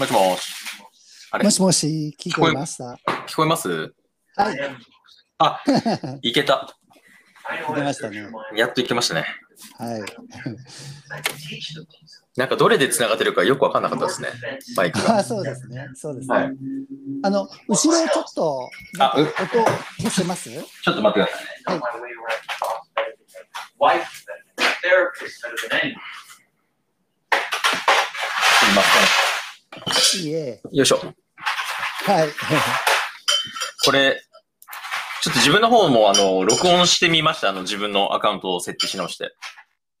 もしもし。あれもしもし、聞こえました？聞こえます？はい。あ、いけた。出ましたね。やっといけましたね。はい。なんかどれで繋がってるかよくわかんなかったですね。マイクが。あそうですね。そうですね。はいあの、後ろちょっと、あう音消せます？ちょっと待ってくださいね。すいませいいえ。ん。よいしょ。はい。これ、ちょっと自分の方もあの、録音してみました。あの、自分のアカウントを設定し直して。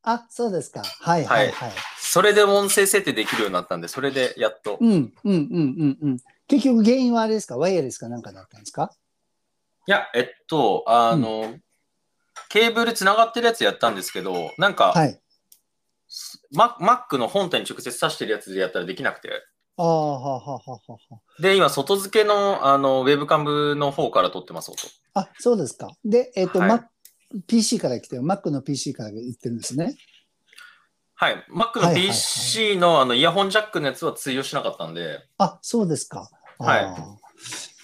あ、そうですか。はいはいはい。それで音声設定できるようになったんで、それでやっと。うん、うん、うん、うん、うん。結局原因はあれですか？ワイヤレスかなんかだったんですか？いや、えっと、あの、ケーブル繋がってるやつやったんですけど、なんか、はい。マ Mac の本体に直接挿してるやつでやったらできなくて。ああ、ははははは。で、今、外付けのあのウェブカムの方から撮ってます、音。あ、そうですか。で、えっ、と、はい PC から来てる、Mac の PC から言ってるんですね。はい。Mac の PC のあのイヤホンジャックのやつは通用しなかったんで、あ、そうですか。はい。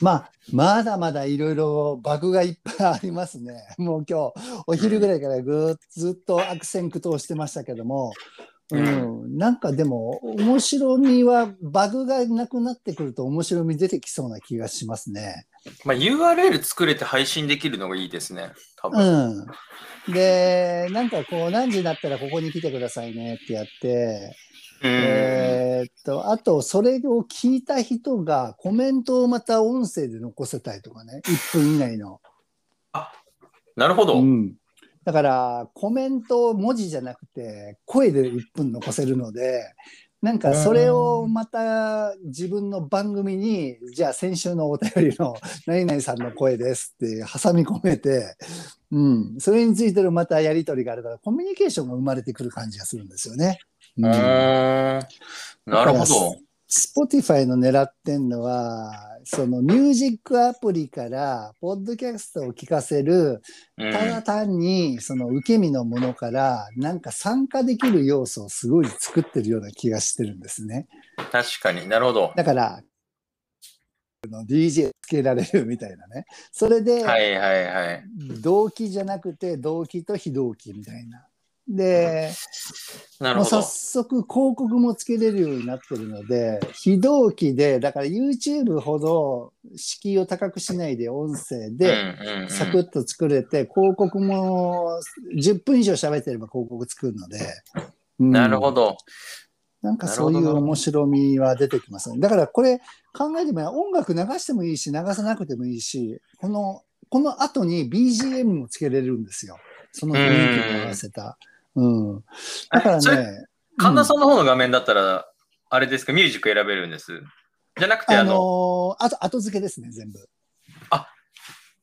まあ、まだまだいろいろバグがいっぱいありますね。もう今日、お昼ぐらいからぐーっとずっと悪戦苦闘してましたけども、うん、なんかでも、面白みは、バグがなくなってくると面白み出てきそうな気がしますね。まあ、URL 作れて配信できるのがいいですね。多分。うん。で、なんかこう、何時になったらここに来てくださいねってやって、うんえーっと、あと、それを聞いた人がコメントをまた音声で残せたりとかね、1分以内の。なるほど。うん。だから、コメントを文字じゃなくて、声で1分残せるので、なんかそれをまた自分の番組に、じゃあ先週のお便りの何々さんの声ですって挟み込めて、うん、それについてのまたやり取りがあるから、コミュニケーションが生まれてくる感じがするんですよね。うん。なるほど。Spotify の狙ってんのは、そのミュージックアプリから、ポッドキャストを聞かせる、うんただ単にその受け身のものから、なんか参加できる要素をすごい作ってるような気がしてるんですね。確かになるほど。だから、の DJ つけられるみたいなね。それで、はいはいはい。動機じゃなくて、動機と非動機みたいな。で、もう早なるほど。速広告もつけれるようになってるので、非同期で、だから YouTube ほど敷居を高くしないで音声でサクッと作れて、広告も10分以上喋ってれば広告作るので、うんなるほど。なんかそういう面白みは出てきますね。だからこれ考えてみれば音楽流してもいいし、流さなくてもいいし、この、この後に BGM もつけれるんですよ。その雰囲気に合わせた。うん。だからそれね、神田さんの方の画面だったら、あれですか、ミュージック選べるんです。じゃなくて、あのあの、ーあと後付けですね、全部。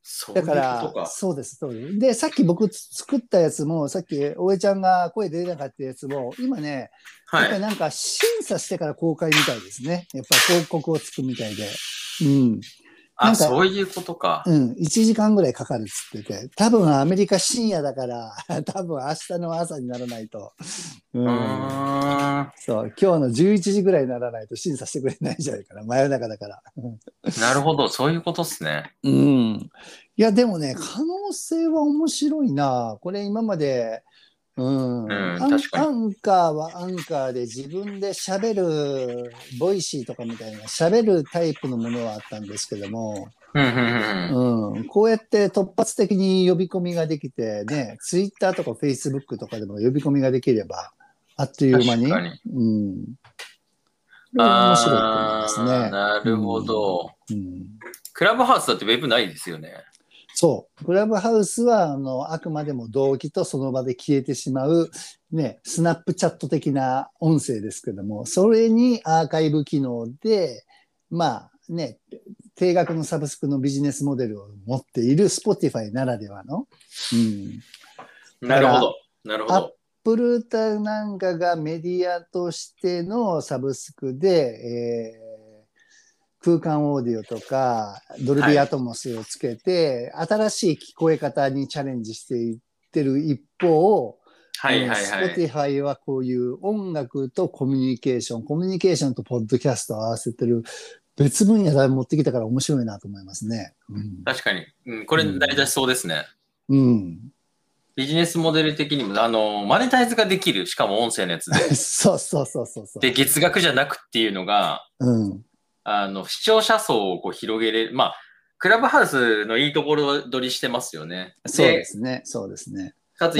そういうこだからと、か。そうです、そうです。で、さっき僕作ったやつも、さっき大江ちゃんが声出なかったやつも、今ね、やっはい。ぱりなんか審査してから公開みたいですね。やっぱり広告をつくみたいで。うん。なあ、そういうことか。うん。1時間ぐらいかかるっつってて、多分アメリカ深夜だから、多分明日の朝にならないと。う。うんーん。そう。今日の11時ぐらいにならないと審査してくれないんじゃないかな。真夜中だから。なるほど、そういうことっすね。うん。いや、でもね、可能性は面白いな。これ今まで、うん。んアン確かにアンカーはアンカーで自分で喋る、ボイシーとかみたいな喋るタイプのものはあったんですけども、うん、うん、うん。うん。こうやって突発的に呼び込みができて、ね、ツイッターとかフェイスブックとかでも呼び込みができれば、あっという間に。確かにうん。面白いと思いますね。なるほど。うんクラブハウスだってウェブないですよね。そう。クラブハウスは、あの、あくまでも同期とその場で消えてしまう、ね、スナップチャット的な音声ですけども、それにアーカイブ機能で、まあね、定額のサブスクのビジネスモデルを持っている Spotify ならではの、うん。なるほど。なるほアッど。プルタなんかがメディアとしてのサブスクで、えー空間オーディオとか、ドルビーアトモスをつけて、新しい聞こえ方にチャレンジしていってる一方、はいはいはい。Spotify はこういう音楽とコミュニケーション、コミュニケーションとポッドキャストを合わせてる別分野で持ってきたから面白いなと思いますね。うん。確かに。うん、これ成り立ちそうですね。うん、ビジネスモデル的にも、あの、マネタイズができる。しかも音声のやつで。そうそうそうそうそう。で、月額じゃなくっていうのが、うん。あの、視聴者層をこう広げれる。まあ、クラブハウスのいいところ取りしてますよね。そうですね。そうですね。かつ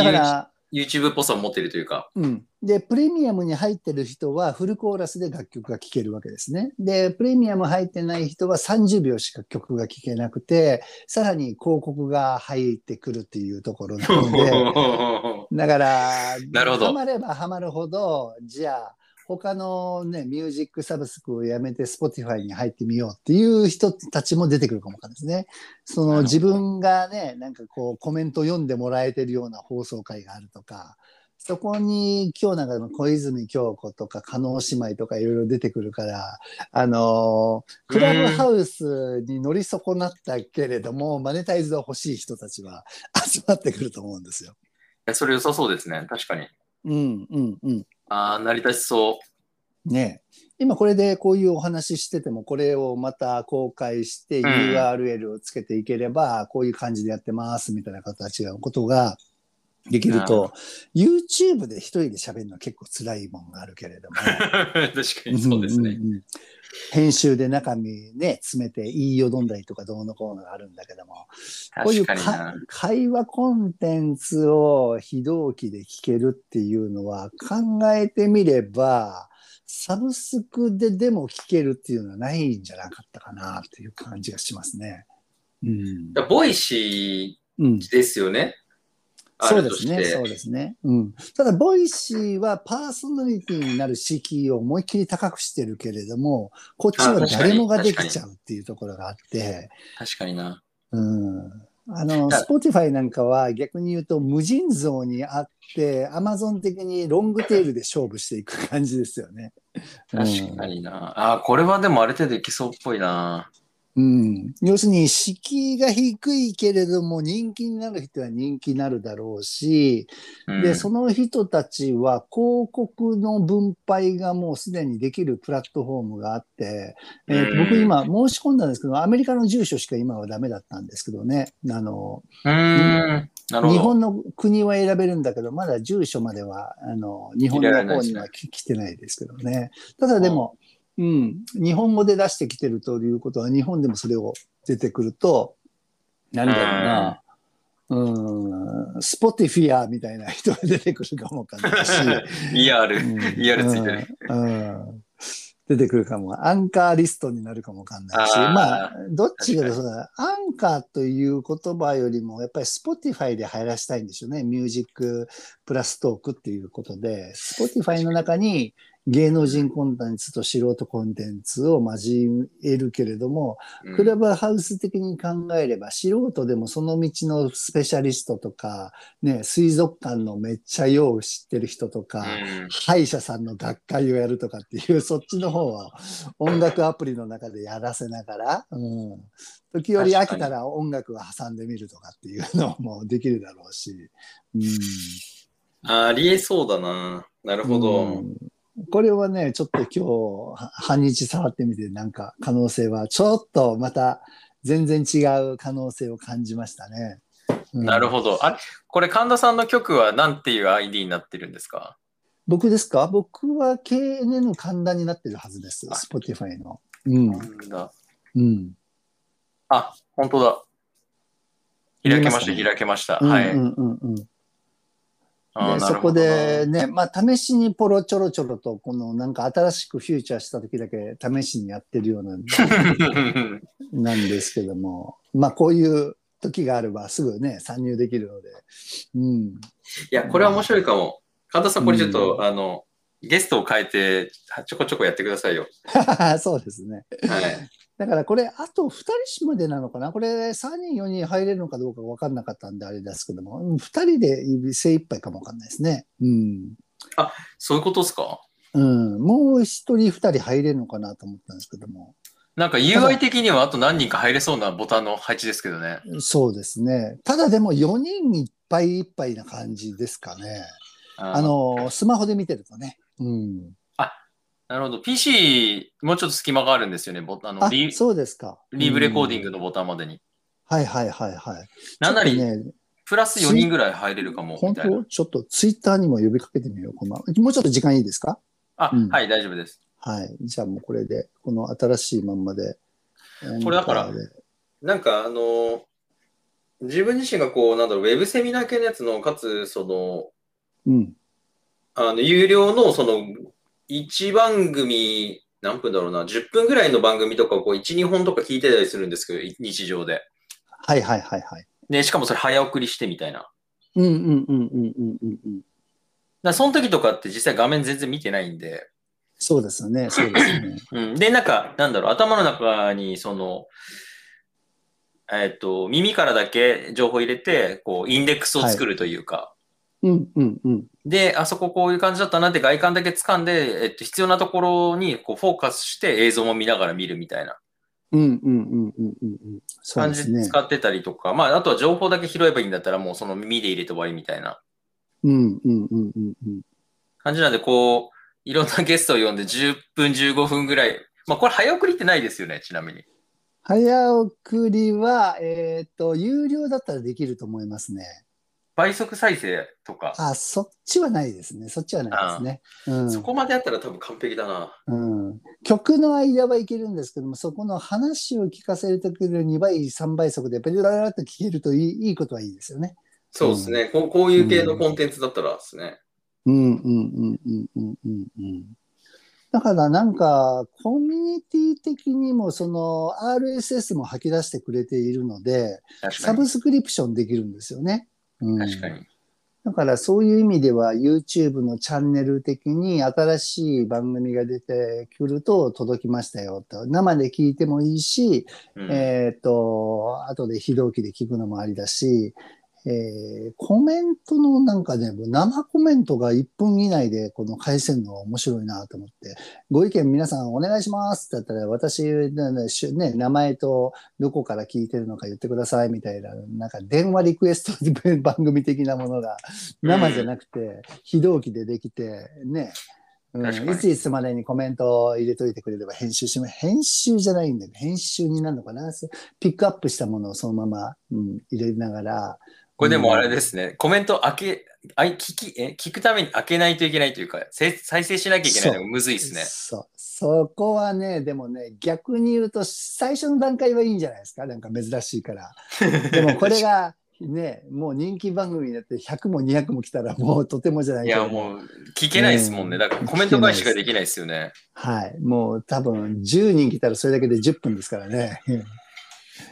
YouTube っぽさを持ってるというか。うん。で、プレミアムに入ってる人はフルコーラスで楽曲が聴けるわけですね。で、プレミアム入ってない人は30秒しか曲が聴けなくて、さらに広告が入ってくるっていうところなので、だから、なるほどハマればハマるほど、じゃあ、他のね、ミュージックサブスクをやめて Spotify に入ってみようっていう人たちも出てくるかもわかんないですね。その自分がね、なんかこうコメント読んでもらえてるような放送回があるとか、そこに今日なんかの小泉京子とか加納姉妹とかいろいろ出てくるから、あのークラブハウスに乗り損なったけれども、マネタイズが欲しい人たちは 集まってくると思うんですよ。いやそれ良さそうですね。確かに。うんうんうん。ああ、成り立ちそう。ねえ今これでこういうお話ししててもこれをまた公開してん URL をつけていければこういう感じでやってますみたいな形のことができると YouTube で一人で喋るのは結構辛いもんがあるけれども 確かにそうですね。んんん編集で中身ね詰めて言いよどんだりとかどうのこうのがあるんだけどもこういう。会話コンテンツを非同期で聞けるっていうのは考えてみれば、サブスクででも聞けるっていうのはないんじゃなかったかなっていう感じがしますね。うん。ボイシうん、ーですよね。あそうですね。そうですね。うん。ただ、ボイシーはパーソナリティになる敷居を思いっきり高くしてるけれども、こっちは誰もができちゃうっていうところがあって、確かにな。うんあの、だスポティファイなんかは逆に言うと無尽蔵にあって、アマゾン的にロングテールで勝負していく感じですよね。確かにな。ああ、これはでもある程度いきそうっぽいな。うん。要するに敷居が低いけれども人気になる人は人気になるだろうし、うんで、その人たちは広告の分配がもうすでにできるプラットフォームがあって、えー僕今申し込んだんですけど、アメリカの住所しか今はダメだったんですけどね。あの、うーん。日本の国は選べるんだけど、まだ住所までは、あの、日本の方にはき来てないですけどね。ただでも、うん、日本語で出してきてるということは、日本でもそれを出てくると、なんだろうな、うん、スポティフィアみたいな人が出てくるかもわかんないし、ER。ER ついてる。うんうん出てくるかも。アンカーリストになるかもわかんないし、あーまあ、どっちがそうだ、アンカーという言葉よりも、やっぱり Spotify で入らせたいんでしょうね。ミュージックプラストークっていうことで、Spotify の中に芸能人コンテンツと素人コンテンツを交えるけれども、うん。クラブハウス的に考えれば、素人でもその道のスペシャリストとか、ね、水族館のめっちゃよう知ってる人とか、うん。歯医者さんの学会をやるとかっていう、そっちの方は音楽アプリの中でやらせながら、うん、時折飽きたら音楽を挟んでみるとかっていうのもできるだろうし、うん、ありえそうだな。なるほど。うんこれはね、ちょっと今日は半日触ってみて、なんか可能性はちょっとまた全然違う可能性を感じましたね。うんなるほど。あれ？これ神田さんの曲は何ていう ID になってるんですか？僕ですか？僕は KNN 神田になってるはずです。あ Spotify の。うん。うん。あ、本当だ。開けました、開けました。うんはい。うんうんうん。あーでそこでね、まあ試しにポロちょろちょろと、このなんか新しくフューチャーした時だけ試しにやってるような、なんですけども、まあこういう時があればすぐね、参入できるので、うん。いや、これは面白いかも。神田さん、これちょっと、うんあの、ゲストを変えて、ちょこちょこやってくださいよ。そうですね。はい。だからこれ、あと2人までなのかな？これ、3人、4人入れるのかどうか分かんなかったんであれですけども、うん2人で精一杯かも分かんないですね。うん。そういうことですか？うん。もう1人、2人入れるのかなと思ったんですけども。なんか UI 的にはあと何人か入れそうなボタンの配置ですけどね。そうですね。ただでも4人いっぱいいっぱいな感じですかね。ああの、スマホで見てるとね。うん。なるほど。PC、もうちょっと隙間があるんですよね。ボタンのあリ、そうですか。リーブレコーディング。グのボタンまでに。はいはいはいはい。なんなり、ね、プラス4人ぐらい入れるかも、本みたいな。当？ちょっとツイッターにも呼びかけてみよう。このもうちょっと時間いいですか？あ、うんはい、大丈夫です。はい。じゃあもうこれで、この新しいまんまで。これだからなんか、あのー自分自身がこう、なんだろう、ウェブセミナー系のやつの、かつ、その、うん。あの、有料の、その、1番組、何分だろうな、10分ぐらいの番組とかをこう、1、2本とか聞いてたりするんですけど、い日常で。はいはいはいはい。で、しかもそれ早送りしてみたいな。うんうんうんうんうんうんうん。らその時とかって実際画面全然見てないんで、そうですよね。そうですよね。うん。で、なんか、なんだろう、頭の中に、その、えっ、と、耳からだけ情報入れて、こう、インデックスを作るというか、うんうんうん。で、あそここういう感じだったなって外観だけ掴んで、えっと、必要なところにこうフォーカスして映像も見ながら見るみたいなうんうんうんうんうんうん。そう感。じで使ってたりとか、まあ、あとは情報だけ拾えばいいんだったらもうその耳で入れて終わりみたいなうんうんうんうんうん。感じなんで、こう、いろんなゲストを呼んで10分、15分ぐらい、まあ、これ早送りってないですよね、ちなみに。早送りは、えっ、と、有料だったらできると思いますね。倍速再生とか、あ、そっちはないですね。そっちはないですね。うんそこまでやったら多分完璧だな。うん、曲の間はいけるんですけども、そこの話を聞かせるときの2倍、3倍速でペラララっと聞けるといいいいことはいいですよね。そうですね、こう。こういう系のコンテンツだったらですね。うんうんうんうんうんうんうん。だからなんか、コミュニティ的にもその RSS も吐き出してくれているので。サブスクリプションできるんですよね。うん、確かに。だからそういう意味では YouTube のチャンネル的に新しい番組が出てくると届きましたよと。生で聞いてもいいし、うんえっ、と、後で非同期で聞くのもありだし、えーコメントのなんかね、生コメントが1分以内でこの返せるのは面白いなと思って、ご意見皆さんお願いします。って言ったら、私、ね、名前とどこから聞いてるのか言ってくださいみたいな、なんか電話リクエスト番組的なものが生じゃなくて、非同期でできて、ね、うん、いついつまでにコメントを入れといてくれれば編集します。編集じゃないんだけど、編集になるのかな。ピックアップしたものをそのまま、うん、入れながら、これでもあれですね、コメント開け、あい聞きえ聞くために開けないといけないというか、せ再生しなきゃいけないのがむずいですね。そう。そこはね、でもね、逆に言うと、最初の段階はいいんじゃないですか？なんか珍しいから。でもこれが、ね、もう人気番組になって100も200も来たらもうとてもじゃないいや、もう聞けないですもんね。だからコメント返しができないですよね。はい。もう多分10人来たらそれだけで10分ですからね。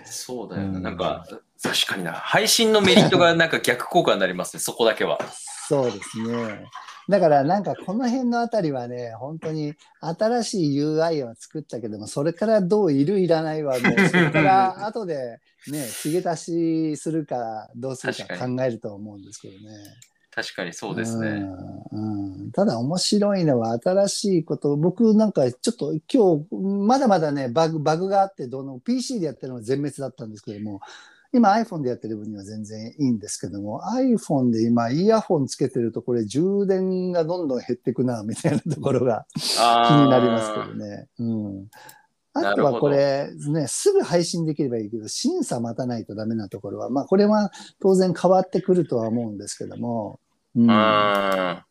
そうだよな。うんなんか、確かにな。配信のメリットがなんか逆効果になりますね、そこだけは。そうですね。だからなんかこの辺のあたりはね、本当に新しい UI は作ったけども、それからどういるいらないはもうそれから 後でね、継げ足しするかどうするか確考えると思うんですけどね。確かにそうですね。うんうんただ面白いのは新しいこと、僕なんかちょっと今日まだまだね、バグ、バグがあって、どの PC でやってるのは全滅だったんですけども、今 iPhone でやってる分には全然いいんですけども、iPhone で今イヤホンつけてるとこれ充電がどんどん減ってくな、みたいなところが気あになりますけどね。うん。あとはこれ、ね、すぐ配信できればいいけど、審査待たないとダメなところは、まあこれは当然変わってくるとは思うんですけども、うん。うん。な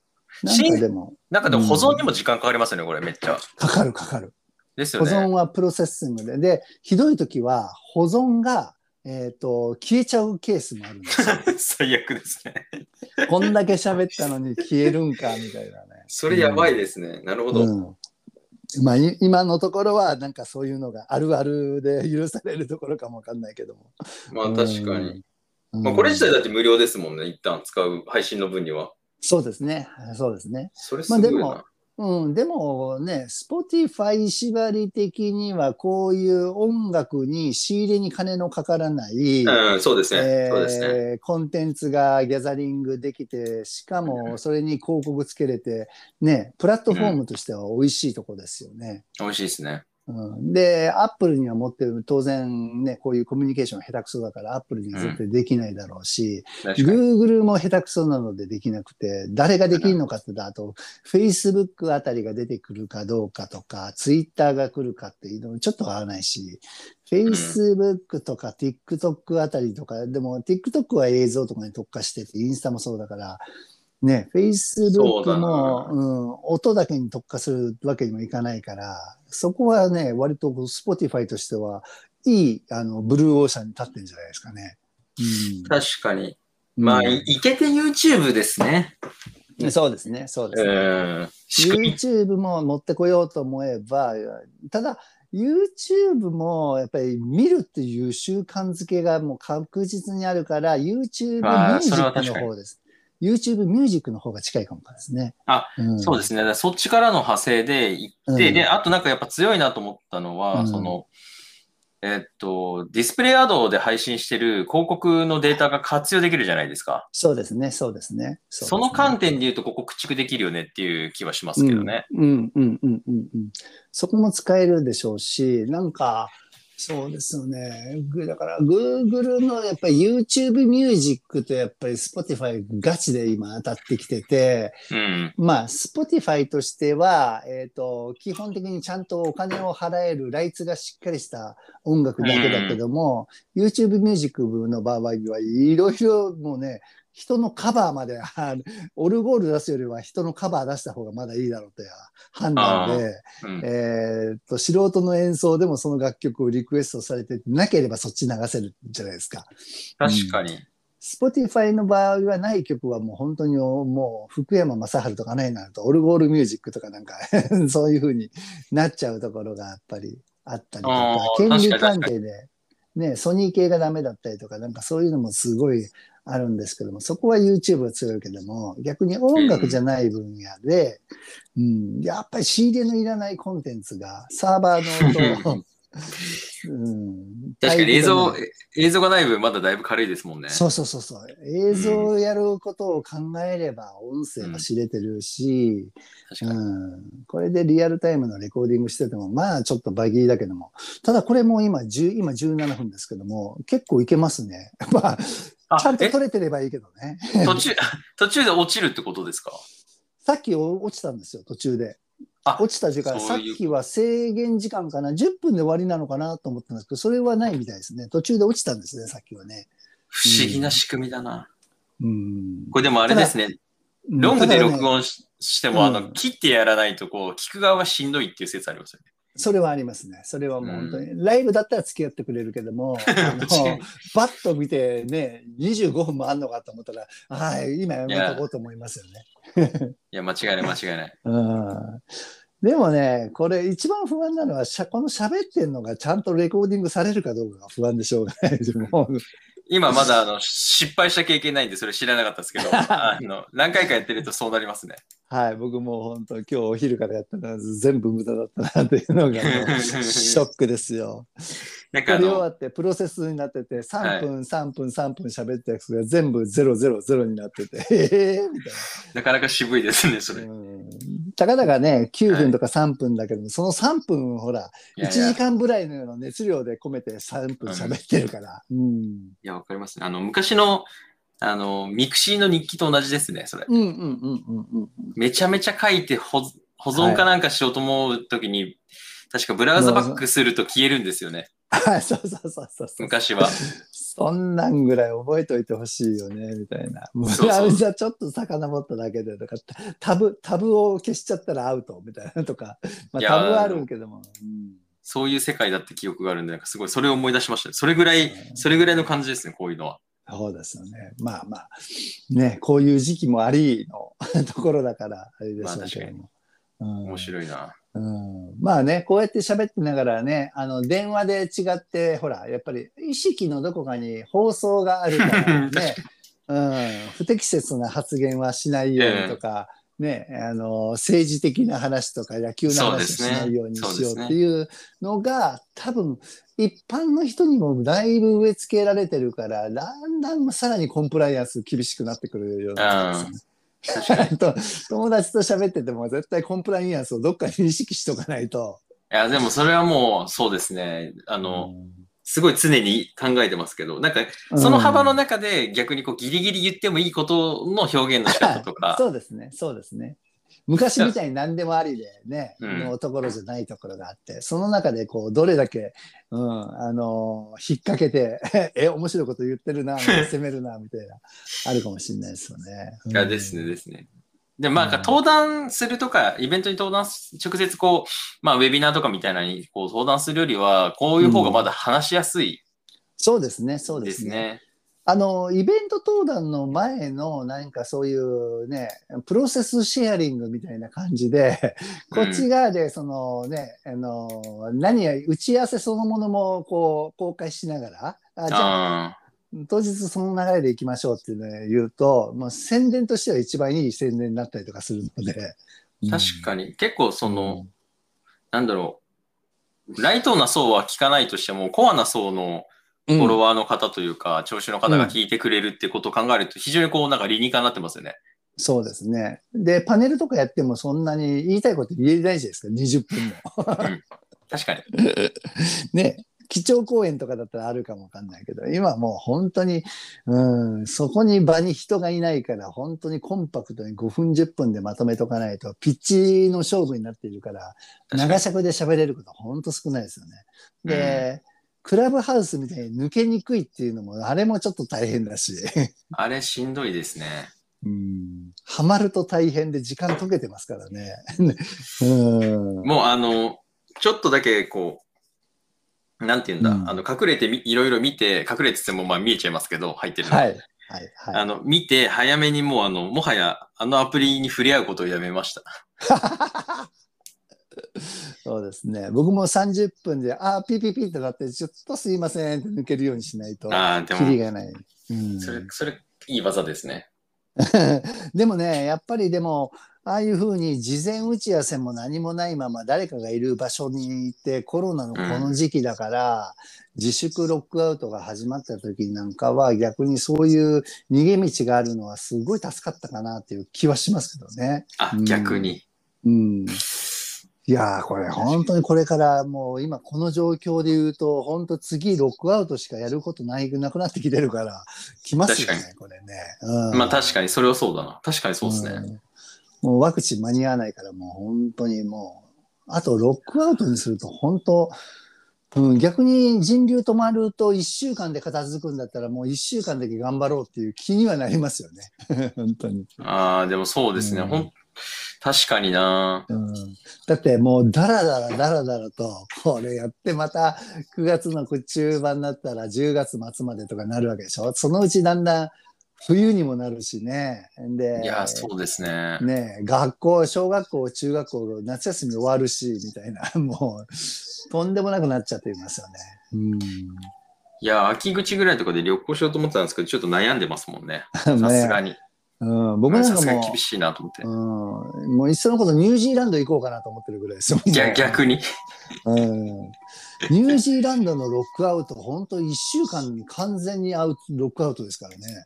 審んかでも、なんかでも保存にも時間かかりますよね、これめっちゃ。かかるかかる。ですよ保存ね。はプロセッシングで。で、ひどい時は保存が、えっ、と、消えちゃうケースもあるんですよ。最悪ですね。こんだけ喋ったのに消えるんか、みたいなね。それやばいですね。なるほど。うんまあ、い今のところはなんかそういうのがあるあるで許されるところかもわかんないけども。まあ確かに。うん。まあこれ自体だって無料ですもんね、一旦使う配信の分には。そうですね。そうですね。それすごいな。まあでもうん、でもね、Spotify 縛り的にはこういう音楽に仕入れに金のかからない、うん、そうですね。えそうですね。ーコンテンツがギャザリングできて、しかもそれに広告つけれて、ね、プラットフォームとしては美味しいとこですよね。美味しいですね。うん、で、アップルには持ってる、当然ね、こういうコミュニケーション下手くそだから、アップルには絶対できないだろうし、確かに。Google も下手くそなのでできなくて、誰ができるのかって言ったら、あと、Facebook あたりが出てくるかどうかとか、Twitter が来るかっていうのもちょっと合わないし、Facebook とか TikTok あたりとか、でも TikTok は映像とかに特化してて、インスタもそうだから、ね、Facebook なも、うん、音だけに特化するわけにもいかないから、そこはね、割と Spotify としては、いい、あの、ブルーオーシャンに立ってるんじゃないですかね。うん確かに。まあ、うんいいけて YouTube ですね。そうですね、そうですね。うん。仕組み YouTube も持ってこようと思えば、ただ、YouTube もやっぱり見るっていう習慣づけがもう確実にあるから、YouTube ミュあーージックの方です。YouTube ミュージックの方が近いかもですね。あ、うん、そうですね。そっちからの派生で行って、うんで、あとなんかやっぱ強いなと思ったのは、うんその、えっと、ディスプレイアドで配信してる広告のデータが活用できるじゃないですか。そうですね、そうですね。そねその観点で言うと、ここ駆逐できるよねっていう気はしますけどね。うん、うん、うん、うん、うん。そこも使えるでしょうし、なんか、そうですよね。ぐだから、Google のやっぱり YouTube ミュージックとやっぱり Spotify ガチで今当たってきてて、うん。まあ、Spotify としては、えっ、と、基本的にちゃんとお金を払える、ライツがしっかりした音楽だけだけども、YouTube ミュージックの場合はいろいろもうね、人のカバーまで、あオルゴール出すよりは人のカバー出した方がまだいいだろうという判断で、うんえっと、素人の演奏でもその楽曲をリクエストされてなければそっち流せるんじゃないですか。確かに。Spotify の場合はない曲はもう本当にもう福山雅治とかねなるとオルゴールミュージックとかなんか そういう風になっちゃうところがやっぱりあったりとあかー権利関係でねソニー系がダメだったりとかなんかそういうのもすごいあるんですけどもそこは YouTube は強いけども逆に音楽じゃない分野で、うん、やっぱり仕入れのいらないコンテンツがサーバーの音を、うん、確かに映像映像がない分まだだいぶ軽いですもんね。そうそうそうそう。映像をやることを考えれば音声が知れてるし、う確かに。んこれでリアルタイムのレコーディングしてても、まあちょっとバギーだけども。ただこれも今10、今17分ですけども、結構いけますね。まあ、あちゃんとえ撮れてればいいけどね。途中、途中で落ちるってことですか？さっき落ちたんですよ、途中で。あ落ちた時間、さっきは制限時間かな、10分で終わりなのかなと思ったんですけど、それはないみたいですね。途中で落ちたんですね、さっきはね。不思議な仕組みだな。うん。これでもあれですね。ロングで録音音ししても、あの、うん切ってやらないと、こう、聞く側がしんどいっていう説ありますよね。それはありますね。それはもう本当に、ライブだったら付き合ってくれるけども、あのバッと見てね、25分もあんのかと思ったら、はい、今やめとこうと思いますよね。いや、間違いない、間違いない。うんでもね、これ一番不安なのは、しゃこの喋ってんのがちゃんとレコーディングされるかどうかが不安でしょうがない今まだあの失敗した経験ないんで、それ知らなかったですけど、あの何回かやってるとそうなりますね。はい、僕もう本当今日お昼からやったのは全部無駄だったなっていうのが ショックですよ。なんかあり終わってプロセスになってて3分、3分3分喋ったやつが全部000になってて ええみたいなかなか渋いですね、それ。たかだかね9分とか3分だけども、その3分ほら1いやいや時間ぐらいの熱量で込めて3分喋ってるから。うんいや、わかりますね。あの、昔の、あの、ミクシーの日記と同じですね、それ。うんうんうんうんうん。めちゃめちゃ書いて保保存かなんかしようと思うときに、確かブラウザバックすると消えるんですよね、はい、そうそうそうそう。昔は。そんなんぐらい覚えておいてほしいよね、みたいな。ブそうラウザちょっと遡っただけでとか、タブ、タブを消しちゃったらアウトみたいなとか、まあタブはあるけども。うんそういう世界だって記憶があるんで、なんかすごいそれを思い出しましたね。それぐらい、それぐらいの感じですね、こういうのは。そうですよね。まあまあ、ね、こういう時期もありの ところだから、あれでしょうけども。うん面白いな。うんまあね、こうやって喋ってながらね、あの、電話で違って、ほら、やっぱり意識のどこかに放送があるからね、うん、不適切な発言はしないようにとか、ね、あの、政治的な話とか野球の話をしないようにしようっていうのが、多分、一般の人にもだいぶ植え付けられてるから、だんだんさらにコンプライアンス厳しくなってくるような気がする。確かに。と友達と喋ってても絶対コンプライアンスをどっかに意識しとかないと、や、でもそれはもう、そうですね。あの、すごい常に考えてますけど、なんか、その幅の中で逆にこうギリギリ言ってもいいことの表現の仕方とか。そうですね、そうですね。昔みたいに何でもありでね、うんのところじゃないところがあって、その中でこう、どれだけ、うん、あの引っ掛けて、え、面白いこと言ってるな、攻めるな、みたいな、あるかもしれないですよね。いや、ですね、うんですね。で、まあ、なんか登壇するとか、イベントに登壇す、直接こう、まあ、ウェビナーとかみたいなのにこう登壇するよりは、こういう方がまだ話しやすい。そうですね、そうですすね。あの、イベント登壇の前の、なんかそういうね、プロセスシェアリングみたいな感じで、こっち側で、そのね、あの、何や、打ち合わせそのものも、こう、公開しながら、あじゃあ、あ当日その流れで行きましょうっていうのを言うと、もう宣伝としては一番いい宣伝になったりとかするので。あ、確かに。に。結構その、なんだろう。ライトな層は聞かないとしても、コアな層のうん、フォロワーの方というか、聴衆の方が聞いてくれるってことを考えると、非常にこう、なんか理にかになってますよね。そうですね。で、パネルとかやってもそんなに言いたいこと言えないじゃないですか、20分も。確かに。ね、基調講演とかだったらあるかもわかんないけど、今もう本当に、うん、そこに場に人がいないから、本当にコンパクトに5分10分でまとめとかないと、ピッチの勝負になっているから、長尺で喋れること本当少ないですよね。で、クラブハウスみたいに抜けにくいっていうのも、あれもちょっと大変だし、あれしんどいですね。うん、ハマると大変で時間解けてますからね。うん、もうあの、ちょっとだけこう、なんて言うんだ、うんあの、隠れてみいろいろ見て、隠れててもまあ見えちゃいますけど、入ってるの。はい。はい。はい。あの、見て、早めにもうあの、もはやあのアプリに触れ合うことをやめました。そうですね。僕も30分で、あー、ピーピーピーってなって、ちょっとすいませんって抜けるようにしないと、ああ、でキリも、がない。うん、それ、それ、いい技ですね。でもね、やっぱりでも、ああいうふうに事前打ち合わせも何もないまま誰かがいる場所に行ってコロナのこの時期だから、自粛ロックアウトが始まった時なんかは逆にそういう逃げ道があるのはすごい助かったかなっていう気はしますけどね。あう、ん逆に。うん。いやー、これ本当にこれからもう今この状況で言うと、本当次ロックアウトしかやることないなくなってきてるから、来ますよ確ね、これね。うん、まあ確かに、それはそうだな。確かにそうですね。うんもうワクチン間に合わないから、もう本当にもう、あとロックアウトにすると本当、うん、逆に人流止まると1週間で片付くんだったらもう1週間だけ頑張ろうっていう気にはなりますよね。本当に。ああ、でもそうですね。うんほん、確かにな。うん、だってもうダラダラダラダラとこれやってまた9月の中盤になったら10月末までとかなるわけでしょ？そのうちだんだん冬にもなるしね。でいや、そうですね。ねえ学校、小学校、中学校、夏休み終わるし、みたいな、もう、とんでもなくなっちゃっていますよね。うん。いや、秋口ぐらいとかで旅行しようと思ってたんですけど、ちょっと悩んでますもんね。さねすがに。うん、僕なんさかもすがに厳しいなと思ってう、。うん、もういっそのことニュージーランド行こうかなと思ってるぐらいですよ、ね。逆逆に。うん。ニュージーランドのロックアウト、本当1週間に完全にアウトロックアウトですからね。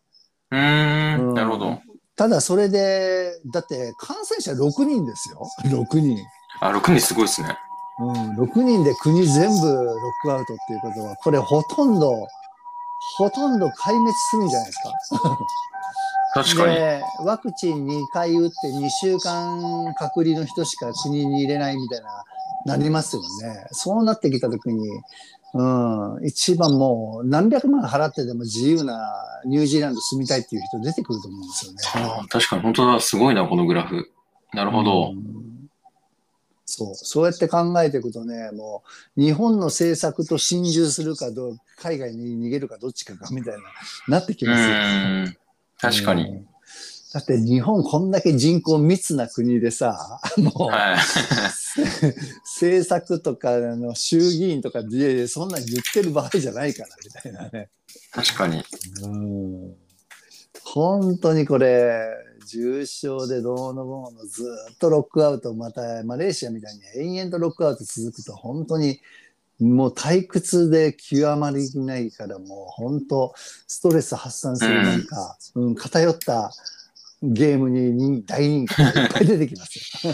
うんん、なるほど。ただそれで、だって感染者6人ですよ。6人。あ、6人すごいですね。うん、6人で国全部ロックアウトっていうことは、これほとんど、ほとんど壊滅するんじゃないですか。確かに。で、ワクチン2回打って2週間隔離の人しか国に入れないみたいな、なりますよね。そうなってきたときに、うん、一番もう何百万払ってでも自由なニュージーランド住みたいっていう人出てくると思うんですよね。あー確かに、本当だ。すごいな、このグラフ。なるほど。うんそう、そうやって考えていくとね、もう日本の政策と心中するかどう、海外に逃げるかどっちかかみたいな、なってきうますよ。ーん。確かに。うんだって日本こんだけ人口密な国でさ、もう、はい。政策とかあの衆議院とかでそんなん言ってる場合じゃないからみたいなね。確かに。うん本当にこれ、重症でどうのこうのずっとロックアウト、またマレーシアみたいに延々とロックアウト続くと、本当にもう退屈で極まりないから、もう本当、ストレス発散するなんか、うん偏ったゲームに人大人気がいっぱい出てきますよ。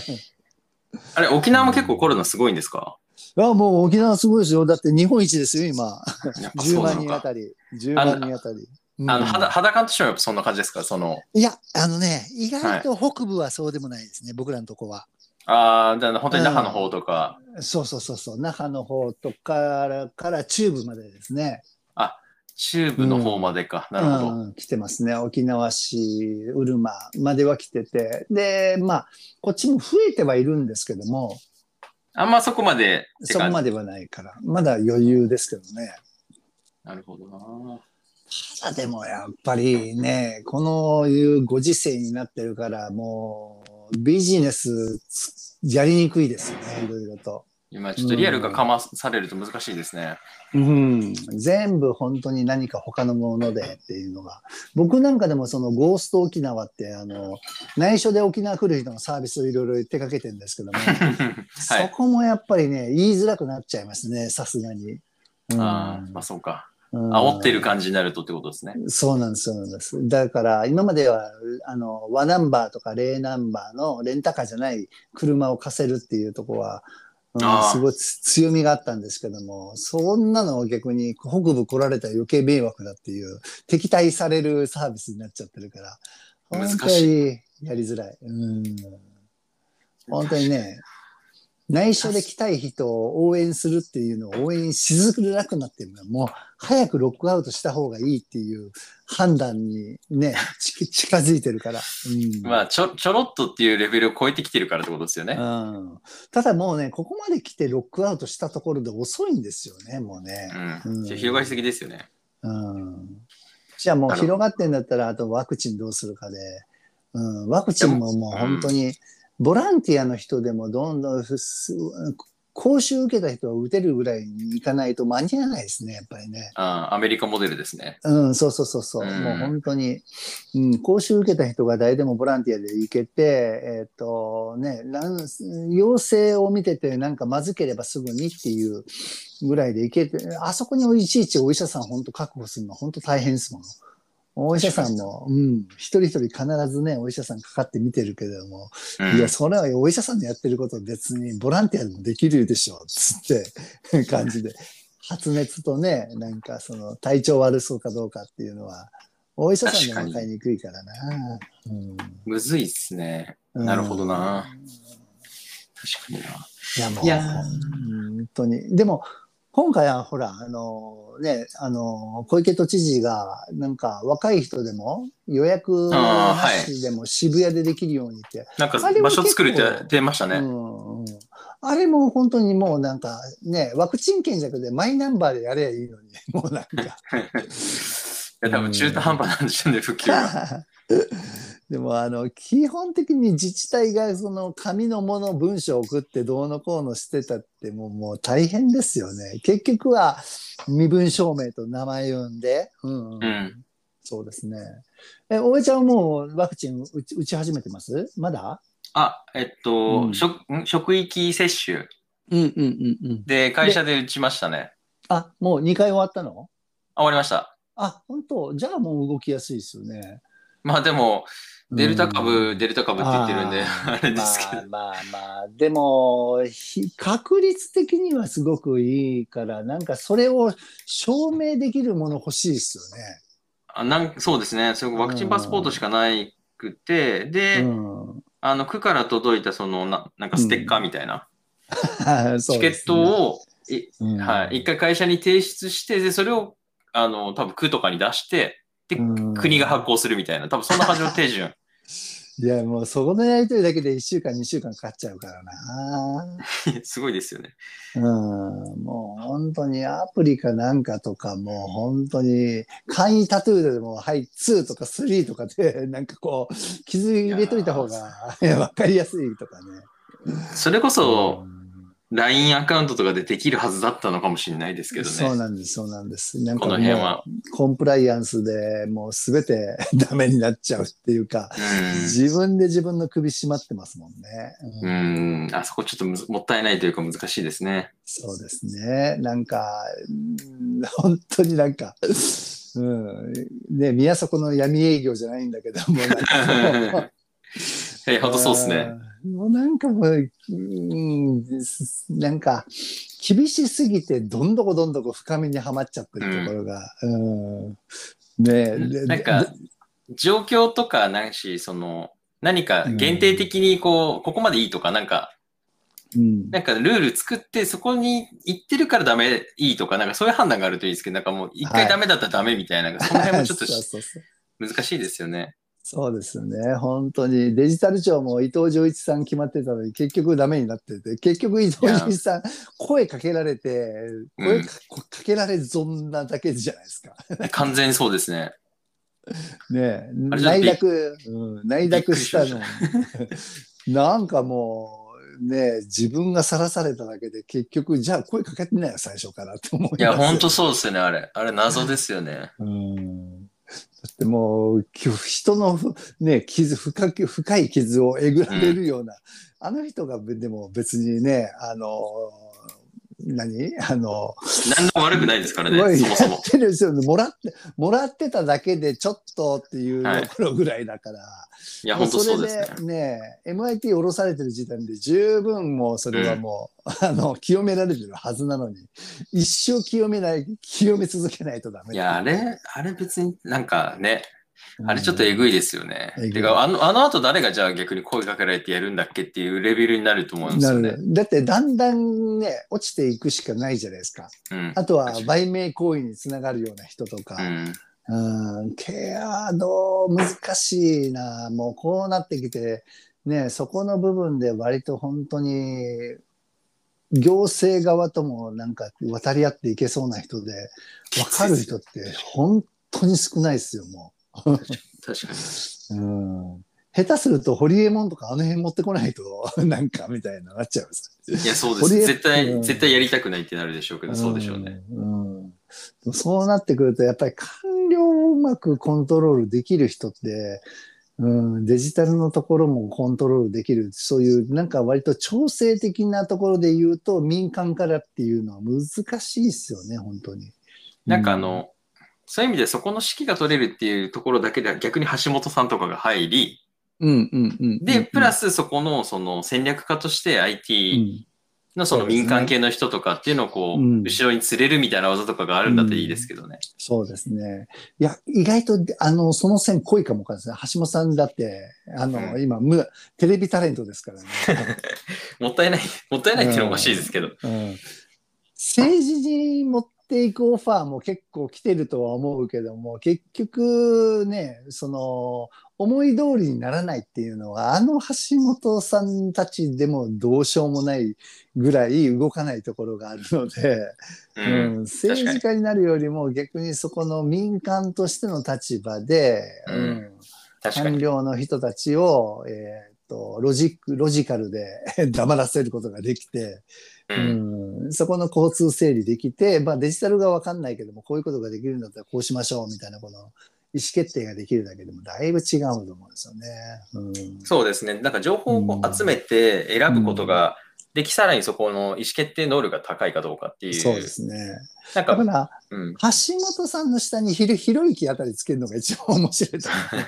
あれ、沖縄も結構コロナすごいんですか？あもう沖縄すごいですよ。だって日本一ですよ、今。10やっぱそうな万。人あたり。10万人あたり。うんあの、肌、肌感としてはやっぱそんな感じですか？その、いや、あのね、意外と北部はそうでもないですね、僕らのとこは。ああ、じゃあ本当に那覇の方とか、そうそうそうそう、那覇の方とかから中部までですね。中部の方までか。なるほど。うん、来てますね。沖縄市、うるままでは来てて。で、まあ、こっちも増えてはいるんですけども、あんまそこまで。そこまではないから、まだ余裕ですけどね。なるほどな。ただでもやっぱりね、このいうご時世になってるから、もうビジネスやりにくいですよね、いろいろと。今ちょっとリアルがかまされると難しいですね。うん、全部本当に何か他のものでっていうのが。僕なんかでもそのゴースト沖縄って、あの、内緒で沖縄来る人のサービスをいろいろ手掛けてるんですけども、はい。そこもやっぱりね、言いづらくなっちゃいますね、さすがに。うんああ、まあそうか。うん煽ってる感じになるとってことですね。そうなんです、そうなんです。だから、今までは、あの、和ナンバーとかレイナンバーのレンタカーじゃない車を貸せるっていうところは、うんすごいつ強みがあったんですけども、そんなのを逆に北部来られたら余計迷惑だっていう、敵対されるサービスになっちゃってるから、難しい本当にやりづらい。うん。本当にね、内緒で来たい人を応援するっていうのを応援しづらくなってるのは、もう早くロックアウトした方がいいっていう判断にね、ち近づいてるから。うんまあちょ、ちょろっとっていうレベルを超えてきてるからってことですよね。うん、ただもうね、ここまで来てロックアウトしたところで遅いんですよね、もうね。うん。広がりすぎですよね。うん、じゃあもう広がってんだったら、あとワクチンどうするかで、うん、ワクチンももう本当に、ボランティアの人でもどんどん講習受けた人は打てるぐらいにいかないと間に合わないですね、やっぱりね。あーアメリカモデルですね。うん、そうそうそうそう、うんもう本当に、うん、講習受けた人が誰でもボランティアで行けて、えっ、とね、なん陽性を見ててなんかまずければすぐにっていうぐらいで行けて、あそこにいちいちお医者さん本当確保するの本当大変ですもん。お医者さんも、うん、一人一人必ずね、お医者さんかかって見てるけれども、うんいや、それはお医者さんのやってること別にボランティアでもできるでしょ、つって 感じで。発熱とね、なんかその体調悪そうかどうかっていうのは、お医者さんでも分かりにくいからな。むずいっすね。うんなるほどな。確かにな。いや、もう、いや本当に。でも、今回はほら、あのね、あの、小池都知事が、なんか若い人でも予約なしでも渋谷でできるようにって、なんか場所作るって結構出ましたね。うんうんあれも本当にもうなんかね、ワクチン券じゃなくてマイナンバーでやればいいのに、もうなんか。いや、多分中途半端なんでしょうね、普及が。でもあの基本的に自治体がその紙のもの文章を送ってどうのこうのしてたってもうもう大変ですよね。結局は身分証明と名前呼んで、うんうんうん。そうですね。え、おえちゃんはもうワクチン打ち打ち始めてます？まだ？あ、えっと、うん職ん？職域接種うんうんうんうん。で会社で打ちましたね。あ、もう2回終わったの？あ終わりました。あ、本当？じゃあもう動きやすいですよね。まあでも、デルタ株、うん。デルタ株って言ってるんで、あ れですけど。まあまあまあ、でも、ひ確率的にはすごくいいから、なんかそれを証明できるもの欲しいですよね。あなんそうですね。それワクチンパスポートしかないくて、で、うん、あの、区から届いたそのな、なんかステッカーみたいな、チチケット、を、はい、一回会社に提出して、で、それを、あの、多分区とかに出して、で、うん。国が発行するみたいな、多分そんな感じの手順。いや、もうそこのやりとりだけで1週間、2週間かかっちゃうからな。すごいですよね。うん、もう本当にアプリかなんかとか、もう本当に簡易タトゥーでも、はい、2とか3とかで、なんかこう、傷入れといた方が わかりやすいとかね。それこそ、うん LINE アカウントとかでできるはずだったのかもしれないですけどそうね。なんです、そうなんです。なんかこの辺はコンプライアンスでもうすべてダメになっちゃうっていうか、うん自分で自分の首絞まってますもんね。ううんん、あそこちょっとむずもったいないというか難しいですね。そうですね。なんか、うん本当になんか、うん、ね、宮迫の闇営業じゃないんだけども、もうえ、本当そうですね。うんもうなんかもう、うん、なんか、厳しすぎて、どんどこどんどこ深みにはまっちゃってるところが。うん。ねなんか、状況とかないし、その、何か限定的にこう、うん、ここまでいいとか、なんか、うん、なんかルール作って、そこに行ってるからダメ、いいとか、なんかそういう判断があるといいですけど、なんかもう一回ダメだったらダメみたいな、はい、その辺もちょっと 難しいですよね。そうですね。本当に。デジタル庁も伊藤浄一さん決まってたのに、結局ダメになってて、結局伊藤浄一さん、声かけられて、声か,、けられ損なだけじゃないですか。完全にそうですね。ね内諾、うん、内諾したの。なんかもう、ね自分がさらされただけで、結局、じゃあ声かけてないよ、最初からって思いいや、本当そうですよね、あれ。あれ、謎ですよね。うんだってもう、人のね、傷、深く、深い傷をえぐられるような、うん、あの人がでも別にね、あの、何？あの、何でも悪くないですからね、そもそも。ってるんですよもらって、もらってただけでちょっとっていうところぐらいだから。はい、いや、本当そうですね。ね、MIT 降ろされてる時点で十分もうそれはもう、うん、あの、清められてるはずなのに、一生清めない、清め続けないとダメ。いや、あれ、あれ別になんかね、あれちょっとえぐいですよね。うん、てか、あの、あの後誰がじゃあ逆に声かけられてやるんだっけっていうレベルになると思うんですよね。だってだんだんね、落ちていくしかないじゃないですか。うん、あとは売名行為につながるような人とか。うん、うん、ケアド難しいな。もうこうなってきて、ね、そこの部分で割と本当に行政側ともなんか渡り合っていけそうな人で、分かる人って本当に少ないですよ、もう。確かに。うん。下手すると、ホリエモンとかあの辺持ってこないと、なんか、みたいななっちゃういや、そうです。絶対、うん、絶対やりたくないってなるでしょうけど、うん、そうでしょうね。うん。そうなってくると、やっぱり官僚をうまくコントロールできる人って、うん、デジタルのところもコントロールできる、そういうなんか割と調整的なところで言うと、民間からっていうのは難しいですよね、本当に。なんかあの、そういう意味でそこの指揮が取れるっていうところだけでは逆に橋本さんとかが入り、で、プラスそこのその戦略家として IT のその民間系の人とかっていうのをこう、後ろに釣れるみたいな技とかがあるんだっていいですけどね。そうですね。いや、意外と、あの、その線濃いかもかですね。橋本さんだって、あの、今、む、テレビタレントですからね。もったいない、もったいないっていうのはおかしいですけど。政治にもっていくオファーも結構来てるとは思うけども、結局ね、その、思い通りにならないっていうのは、あの橋本さんたちでもどうしようもないぐらい動かないところがあるので、うん、うん、政治家になるよりも逆にそこの民間としての立場で、うん、官僚の人たちを、えーとロジック、ロジカルで 黙らせることができて、うん、そこの交通整理できて、まあ、デジタルが分かんないけども、こういうことができるんだったらこうしましょうみたいなこの意思決定ができるだけでもだいぶ違うと思うんですよね。うん、そうですね。なんか情報を集めて選ぶことが、でき、さらにそこの意思決定能力が高いかどうかっていう。そうですね。なんか、だから、うん、橋本さんの下にひろひろゆきあたりつけるのが一番面白いと思う。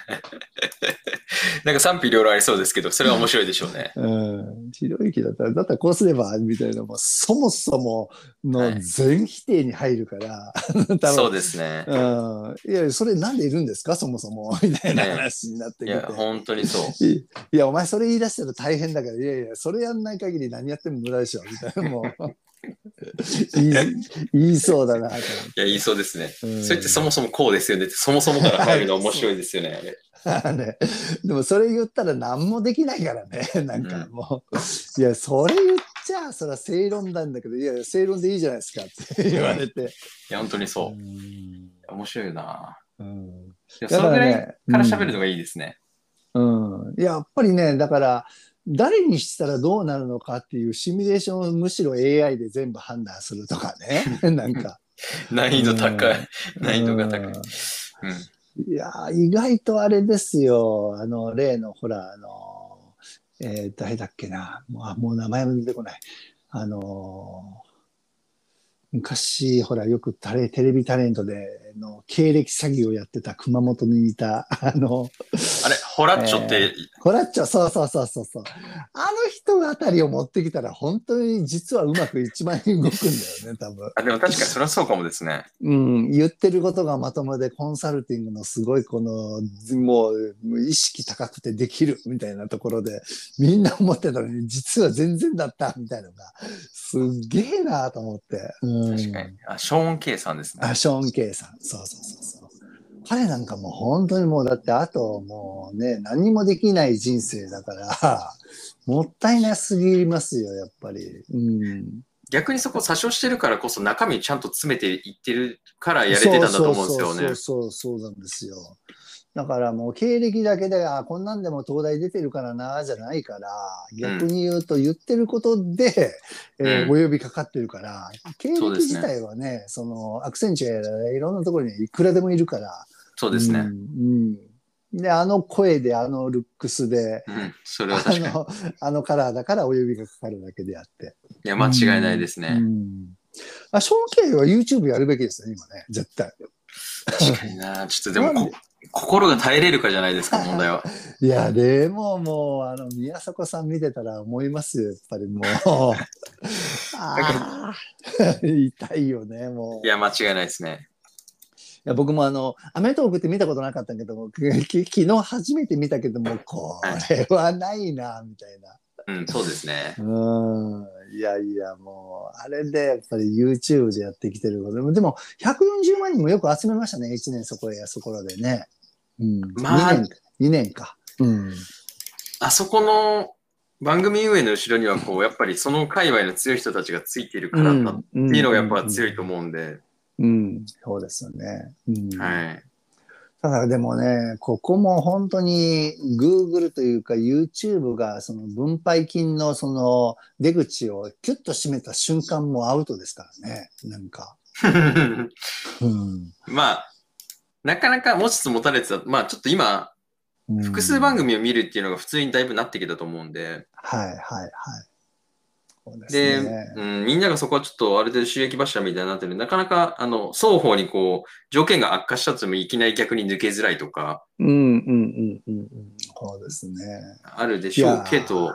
なんか賛否両論ありそうですけど、それは面白いでしょうね。うん。ひろゆきだったら、だったらこうすれば、みたいな、もうそもそもの全否定に入るから、はい、そうですね。うん。いや、それなんでいるんですか、そもそも。みたいな話になってきて。いや、本当にそう。いや、お前それ言い出したら大変だから、いやいや、それやんない限り何やっても無駄でしょ、みたいな。もう。言い 言いそうだなと。いや、言いそうですね。うん、それってそもそもこうですよねって、そもそもから入るの面白いですよね、あれ。ね、でもそれ言ったら何もできないからね。なんかもう、うん、いや、それ言っちゃ、それは正論なんだけど、いや、正論でいいじゃないですかって言われて。いや、本当にそう。う面白いな。うん、いやそのぐらいから喋るのがいいですね。うん。うん、やっぱりね、だから、誰にしたらどうなるのかっていうシミュレーションをむしろ AI で全部判断するとかね。なんか。難易度高い。難易度が高い。うんいや意外とあれですよ。あの、例の、ほら、あの、えー、誰だっけな。もうもう名前も出てこない。あの、昔、ほら、よくタレテレビタレントでの経歴詐欺をやってた熊本にいた、あの、あれ、ホラッチョって、えー、ホラッチョ、そうそうそうそうそう。あの人あたりを持ってきたら、本当に実はうまく一番動くんだよね、多分。あでも確かにそれはそうかもですね。うん、言ってることがまともで、コンサルティングのすごいこの、もう意識高くてできるみたいなところで、みんな思ってたのに、実は全然だったみたいなのが、すっげえなと思って。うん、確かに。あ、ショーン・ケイさんですね。あ、ショーン・ケイさん。そうそうそうそう。彼なんかもう本当にもうだってあともうね、何もできない人生だから、もったいなすぎますよ、やっぱり。うん、逆にそこ詐称してるからこそ中身ちゃんと詰めていってるからやれてたんだと思うんですよね。そうそうそうそうなんですよ。だからもう経歴だけで、あこんなんでも東大出てるからな、じゃないから、逆に言うと言ってることで、うん、えー、お呼びかかってるから、経歴自体はね、ねそのアクセンチュアいろんなところにいくらでもいるから。そうですね。うん、うんで、あの声で、あのルックスで、うん、それはあの。あのカラーだからお呼びがかかるだけであって。いや、間違いないですね。うん、あ、ショーン・ケイは YouTube やるべきですね、今ね、絶対。確かにな。ちょっとでも心が耐えれるかじゃないですか、問題は。いや、でももう、あの、宮迫さん見てたら思いますよ、やっぱりもう。ああ、痛いよね、もう。いや、間違いないですね。いや僕もあの、アメトークって見たことなかったけども、昨日初めて見たけども、これはないな、みたいな。うん、そうですね。うん。いやいや、もう、あれでやっぱり YouTube でやってきてることでも、でも、140万人もよく集めましたね、1年そこへ、そこらでね。うん。まあ、2年 ,2 年か。うん。あそこの番組運営の後ろには、こう、やっぱりその界隈の強い人たちがついているからだっていうのがやっぱ強いと思うんで。うん、そうですよね。うん、はい。ただでもね、ここも本当に Google というか YouTube がその分配金のその出口をキュッと閉めた瞬間もアウトですからね、なんか。うん、まあ、なかなか持ちつ持たれてた、まあちょっと今、複数番組を見るっていうのが普通にだいぶなってきたと思うんで。はいはいはい。で、ね、うん、みんながそこはちょっとある程度収益柱みたいになってるなかなかあの双方にこう条件が悪化したともいきなり逆に抜けづらいとか、うんうんうんうんそうですね。あるでしょうけど。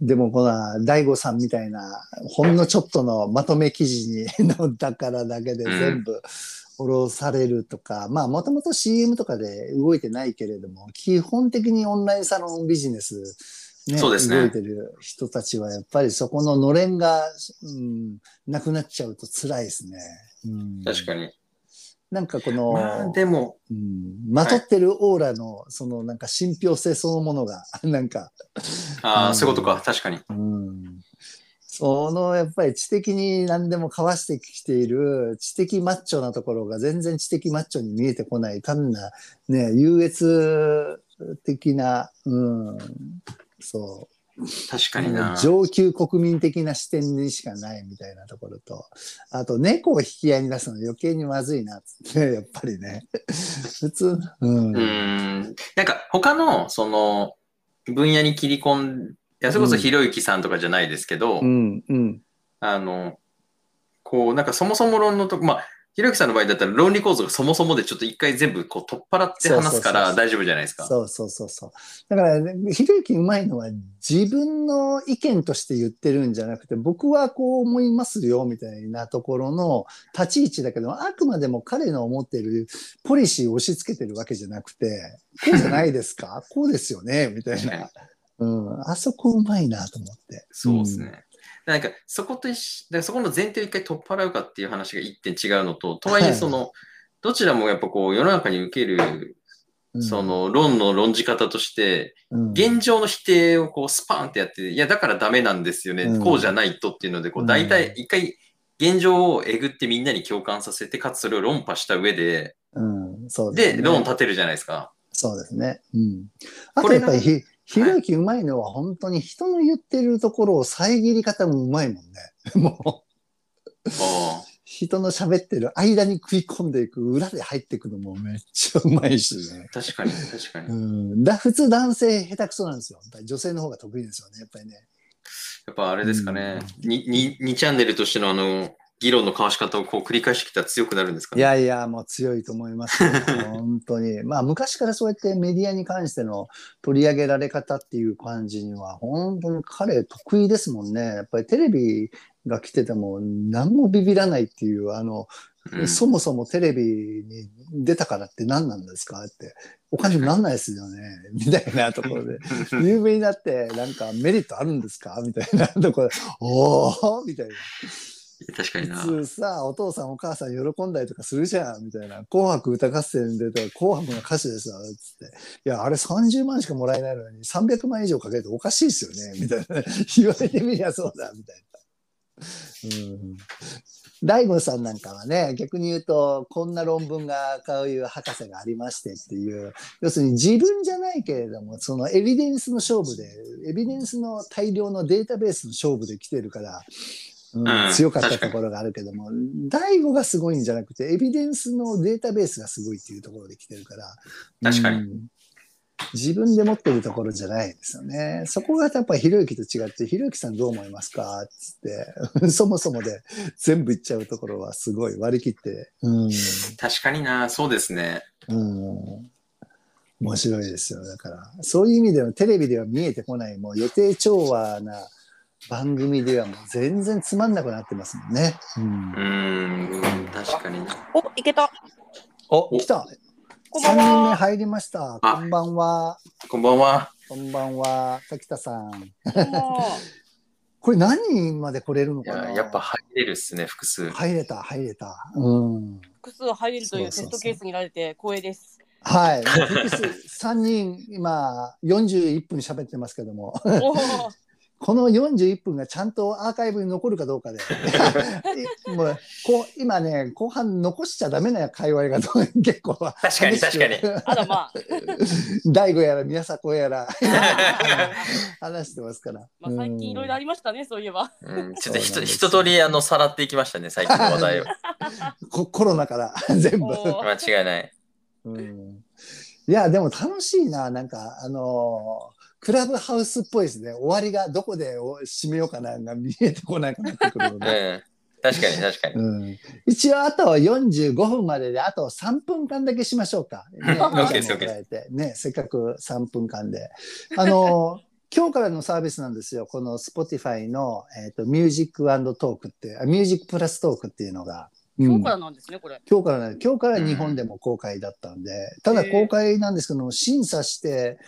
でもこの大悟さんみたいなほんのちょっとのまとめ記事にのだからだけで全部下ろされるとか、うん、まあもともと CM とかで動いてないけれども基本的にオンラインサロンビジネスね、そうですね。動いてる人たちはやっぱりそこののれんが、うん、なくなっちゃうと辛いですね。うん、確かに。なんかこの、まあ、でも、うん、まとってるオーラの、そのなんか信憑性そのものが、なんか。ああ、うん、そういうことか、確かに。うん。そのやっぱり知的に何でもかわしてきている知的マッチョなところが全然知的マッチョに見えてこない単なね優越的な、うん、そう。確かにな。上級国民的な視点にしかないみたいなところと、あと猫を引き合いに出すの余計にまずいなっって、やっぱりね。普通、うん。うんなんか他の、その、分野に切り込ん、いや、それこそひろゆきさんとかじゃないですけど、うん、うん、あの、こう、なんかそもそも論のとこ、まあ、ひろゆきさんの場合だったら論理構造がそもそもでちょっと一回全部こう取っ払って話すから大丈夫じゃないですか。そうそうそうそう。だから、ね、ひろゆきうまいのは自分の意見として言ってるんじゃなくて僕はこう思いますよみたいなところの立ち位置だけどあくまでも彼の思ってるポリシーを押し付けてるわけじゃなくてこうじゃないですか？こうですよね？みたいな。うん、あそこうまいなと思って。そうですね。なんかそことだそこの前提を一回取っ払うかっていう話が一点違うのと、とはいえその、どちらもやっぱこう世の中に受けるその論の論じ方として、現状の否定をこうスパーンってやって、いや、だからダメなんですよね、こうじゃないとっていうので、こう大体一回現状をえぐってみんなに共感させて、かつそれを論破した上で、で、論を立てるじゃないですか。そうですね。うん。あとやっぱりひろゆきうまいのは本当に人の言ってるところを遮り方もうまいもんね。もう。人の喋ってる間に食い込んでいく、裏で入っていくのもめっちゃうまいしね。確かに、確かに。うん、だ普通男性下手くそなんですよ。女性の方が得意ですよね、やっぱりね。やっぱあれですかね。うん、に 2, 2チャンネルとしてのあの、議論の交わし方をこう繰り返してきたら強くなるんですか、ね、いやいや、もう強いと思います。本当に。まあ、昔からそうやってメディアに関しての取り上げられ方っていう感じには、本当に彼得意ですもんね。やっぱりテレビが来てても何もビビらないっていう、あの、うん、そもそもテレビに出たからって何なんですか？って、お金になんないですよね、みたいなところで、有名になってなんかメリットあるんですか？みたいなところで、おおみたいな。確かにな。普通さ、お父さんお母さん喜んだりとかするじゃん、みたいな。紅白歌合戦で紅白の歌手ですよ、つって。いや、あれ30万しかもらえないのに300万以上かけるとおかしいですよね、みたいな。言われてみりゃそうだ、みたいな。うん大悟さんなんかはね、逆に言うと、こんな論文が、こういう博士がありましてっていう、要するに自分じゃないけれども、そのエビデンスの勝負で、エビデンスの大量のデータベースの勝負で来てるから、うん、強かったところがあるけども、大悟がすごいんじゃなくて、エビデンスのデータベースがすごいっていうところで来てるから。確かに。うん自分で持ってるところじゃないですよね。そこがやっぱりひろゆきと違って、ひろゆきさんどう思いますか？つって、そもそもで全部言っちゃうところはすごい割り切って。うん、確かにな、そうですね。うん。面白いですよ。だから、そういう意味ではテレビでは見えてこない、もう予定調和な番組ではもう全然つまんなくなってますもんね。うん、うん確かに。お、いけた。お、来た。こんばんは。3人目入りました。こんばんは。こんばんは。こんばんは。滝田さん。これ何人まで来れるのかな？やっぱ入れるっすね、複数。入れた、入れた。うん。複数入れるというテストケースにられて光栄です。はい。複数、3人、今、41分喋ってますけども。この41分がちゃんとアーカイブに残るかどうかで。もうこう今ね後半残しちゃダメな界隈が結構確かに確かに。あらまあ。大悟やら宮迫やら。話してますから、まあ、最近いろいろありましたね、そういえば、うん、ちょっとひと一通りあのさらっていきましたね最近。の話題をコロナから 全部。間違いない、うん、いやでも楽しいななんかあのークラブハウスっぽいですね。終わりがどこで締めようかなが見えてこなくなってくるので。確かに確かに、うん。一応あと45分までであと3分間だけしましょうか。ね、ね、せっかく3分間で。あの、今日からのサービスなんですよ。この Spotify の、えーと、ミュージックトークって、ミュージックプラストークっていうのが。今日からなんですね、これ。今日からね、今日から日本でも公開だったんで、うん、ただ公開なんですけども、審査して、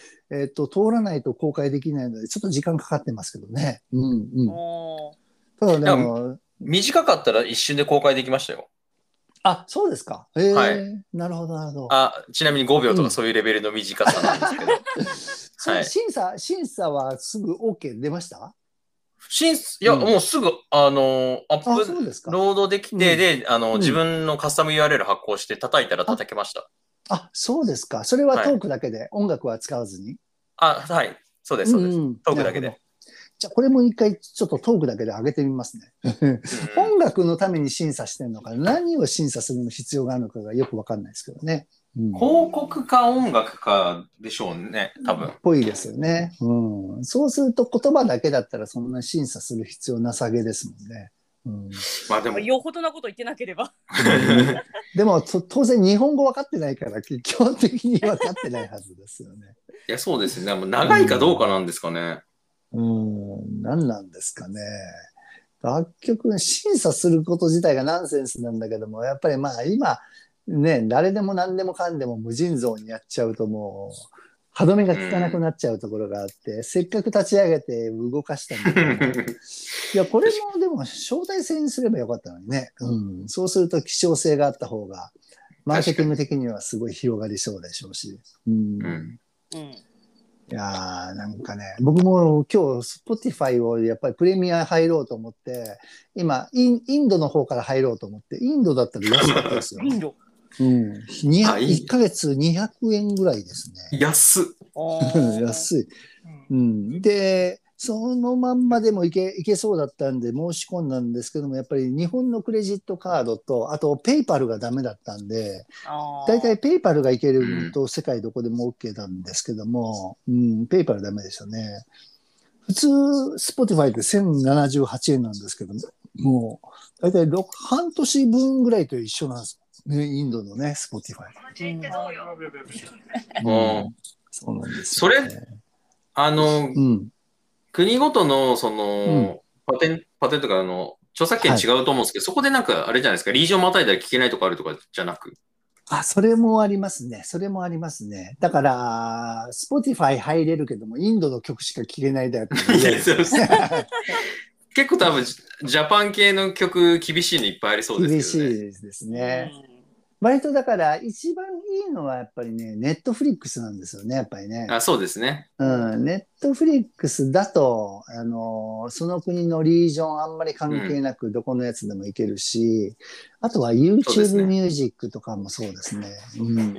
えっ、と、通らないと公開できないので、ちょっと時間かかってますけどね。うんうん。ただでも、短かったら一瞬で公開できましたよ。あ、そうですか。えー、はい。なるほど、なるほど。あ、ちなみに5秒とかそういうレベルの短さなんですけど。はい、審査、審査はすぐ OK 出ました？審いや、うん、もうすぐ、あの、アップロードできて、で、あの、自分のカスタム URL 発行して叩いたら叩けました。あ、そうですか。それはトークだけで、はい、音楽は使わずにあ、はい。そうです、そうです。うん、トークだけで。じゃあ、これも一回ちょっとトークだけで上げてみますね。音楽のために審査してるのか、何を審査するの必要があるのかがよくわかんないですけどね。うん、広告か音楽かでしょうね、多分。ぽいですよね。うん。そうすると言葉だけだったらそんな審査する必要なさげですもんね。うん、まあでも。よほどなこと言ってなければ。でも当然日本語分かってないから基本的に分かってないはずですよね。いやそうですね。もう長いかどうかなんですかね。うん、うん、何なんですかね。楽曲審査すること自体がナンセンスなんだけどもやっぱりまあ今ね誰でも何でもかんでも無尽蔵にやっちゃうともう歯止めが効かなくなっちゃうところがあって、うん、せっかく立ち上げて動かしたんだけど、いや、これもでも招待制にすればよかったのにね。うん。そうすると希少性があった方が、マーケティング的にはすごい広がりそうでしょうし。うん。うん、いやー、なんかね、僕も今日、Spotify をやっぱりプレミア入ろうと思って、今イン、インドの方から入ろうと思って、インドだったら安かったですよ。インドうん、1か月200円ぐらいですね。安安い、うん。で、そのまんまでもいけいけそうだったんで申し込んだんですけども、やっぱり日本のクレジットカードと、あとペイパルがダメだったんで、大体ペイパルがいけると世界どこでも OK なんですけども、うん、ペイパルダメでしたね。普通、スポティファイって1078円なんですけども、もう、大体6半年分ぐらいと一緒なんですね、インドのね、スポティファイ。うん。そうなんです、ね。それ、あの、うん、国ごとの、その、パテン、パテントか、あの、著作権違うと思うんですけど、はい、そこでなんか、あれじゃないですか、リージョンまたいだら聞けないとかあるとかじゃなく。あ、それもありますね。それもありますね。だから、スポティファイ入れるけども、インドの曲しか聴けないだよ。結構多分、ジャパン系の曲厳しいのいっぱいありそうですけどね。厳しいですね。割とだから一番いいのはやっぱりね、ネットフリックスなんですよね、やっぱりね。あそうですね。うん、ネットフリックスだと、あの、その国のリージョンあんまり関係なくどこのやつでもいけるし、うん、あとは YouTube ミュージックとかもそうですね。うん、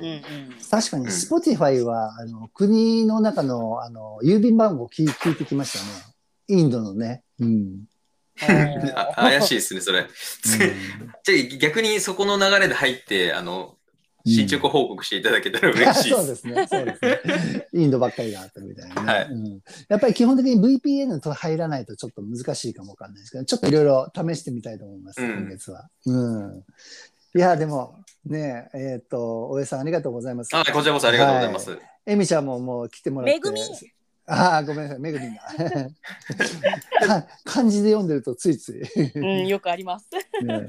確かに Spotify は、あの国の中のあの郵便番号聞聞いてきましたね。インドのね。うん怪しいですね、それ。じゃ逆にそこの流れで入って、あの、進捗報告していただけたら嬉しい そうですね、そうですね。インドばっかりがあったみたいな、ねはいうん、やっぱり基本的に VPN と入らないとちょっと難しいかもわかんないですけど、ちょっといろいろ試してみたいと思います、今月は。うん、いや、でも、ねえ、っ、ー、と、大江さんありがとうございます。あ、こちらこそありがとうございます。はい、エミちゃんももう来てもらって。めぐみああ、ごめんなさい、めぐみんが。漢字で読んでるとついつい。うん、よくあります。ね、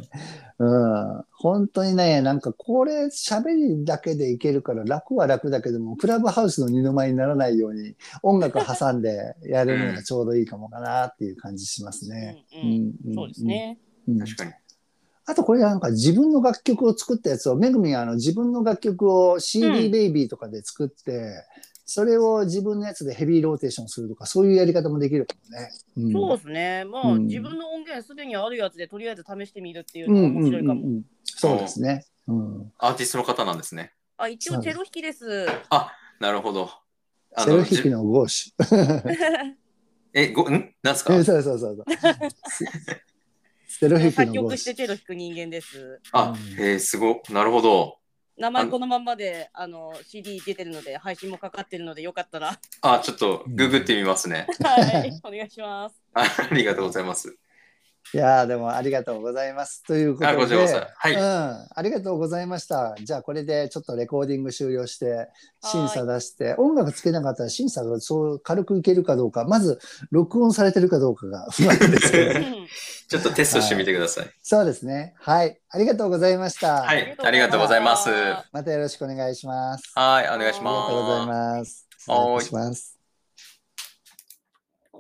うん、本当にね、なんかこれ喋りだけでいけるから楽は楽だけども、クラブハウスの二の舞にならないように音楽挟んでやるのがちょうどいいかもかなっていう感じしますね。そうですね。確かに。あとこれなんか自分の楽曲を作ったやつを、めぐみがあの自分の楽曲を CD ベイビーとかで作って、それを自分のやつでヘビーローテーションするとか、そういうやり方もできるかもね。うん、そうですね。まあ、うん、自分の音源すでにあるやつでとりあえず試してみるっていうのが面白いかも。うんうんうん、そうですね、うん。アーティストの方なんですね。あ、一応チェロ弾きです。あ、なるほど。チェロ弾きのゴーシュ。え、ご、ん？なんすか？えそうそうそうそう。チェロ弾きのゴーシュ。作曲してチェロ弾く人間です。あ、えー、すご。なるほど。名前このままであの CD 出てるので配信もかかってるのでよかったら。あちょっとググってみますね、はいお願いします。ありがとうございますいやでもありがとうございます。ということで、はい、うん、ありがとうございました。じゃあこれでちょっとレコーディング終了して審査出して、音楽つけなかったら審査がそう軽くいけるかどうか、まず録音されてるかどうかが不安ですけど、ちょっとテストしてみてくださいはい、そうですね。はい、ありがとうございました。はい、ありがとうございます。またよろしくお願いします。はい、お願いします。ありがとうございます。お願いします。